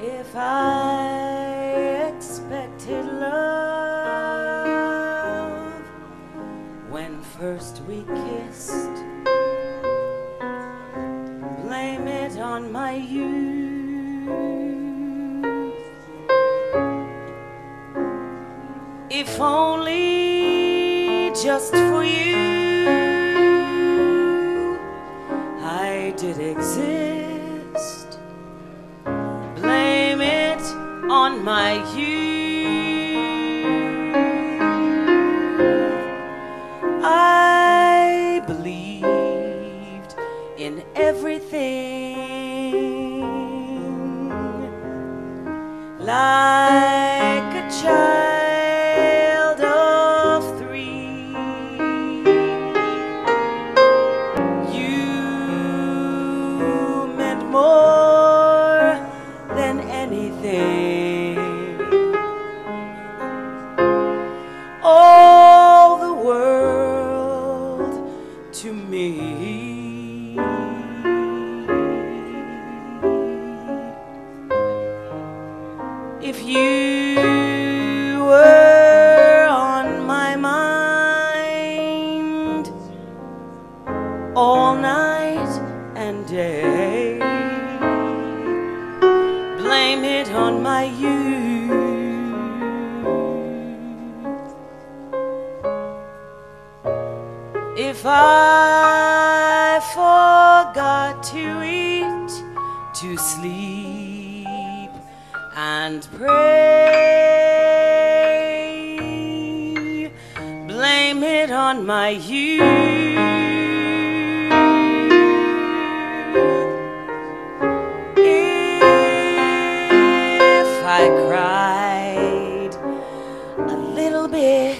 If I expected love when first we kissed, blame it on my youth. If only just for you, I did exist. My youth. I believed in everything like a child of three. You meant more than anything. If you were on my mind all night and day, blame it on my youth. If I forgot to eat, to sleep, and pray, blame it on my youth. If I cried a little bit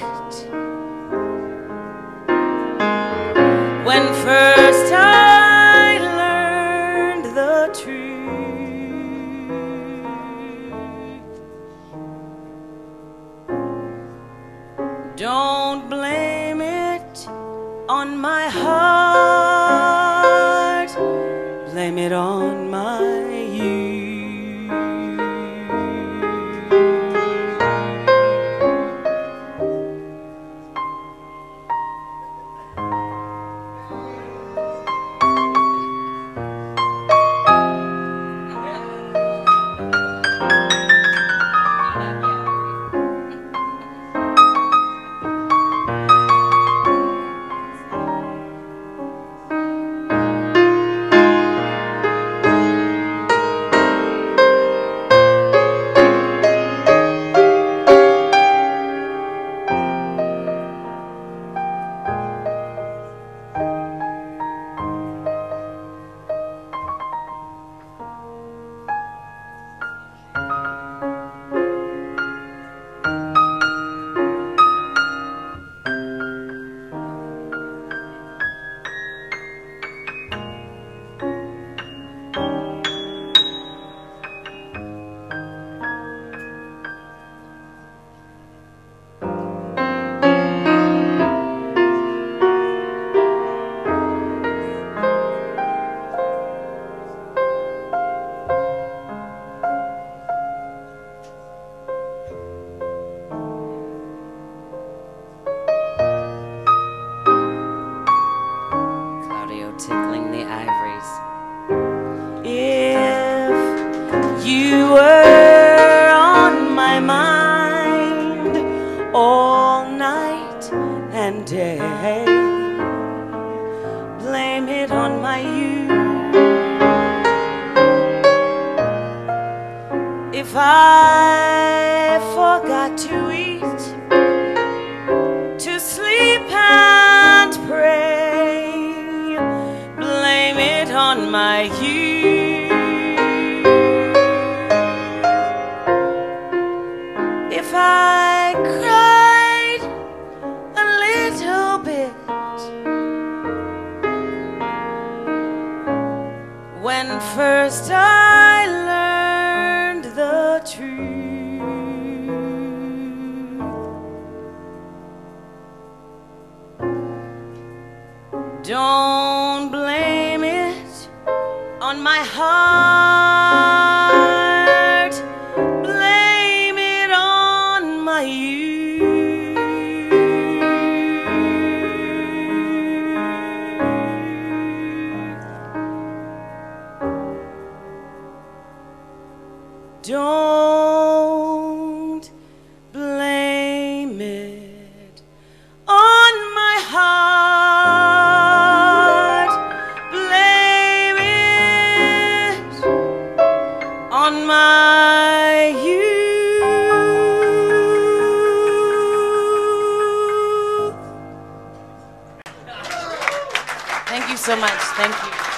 when first I learned the truth. My heart, If I forgot to eat, to sleep and pray, blame it on my youth. If I cried a little bit when first I Don't blame it on my heart. Blame it on my youth. Don't Thank you so much. Thank you.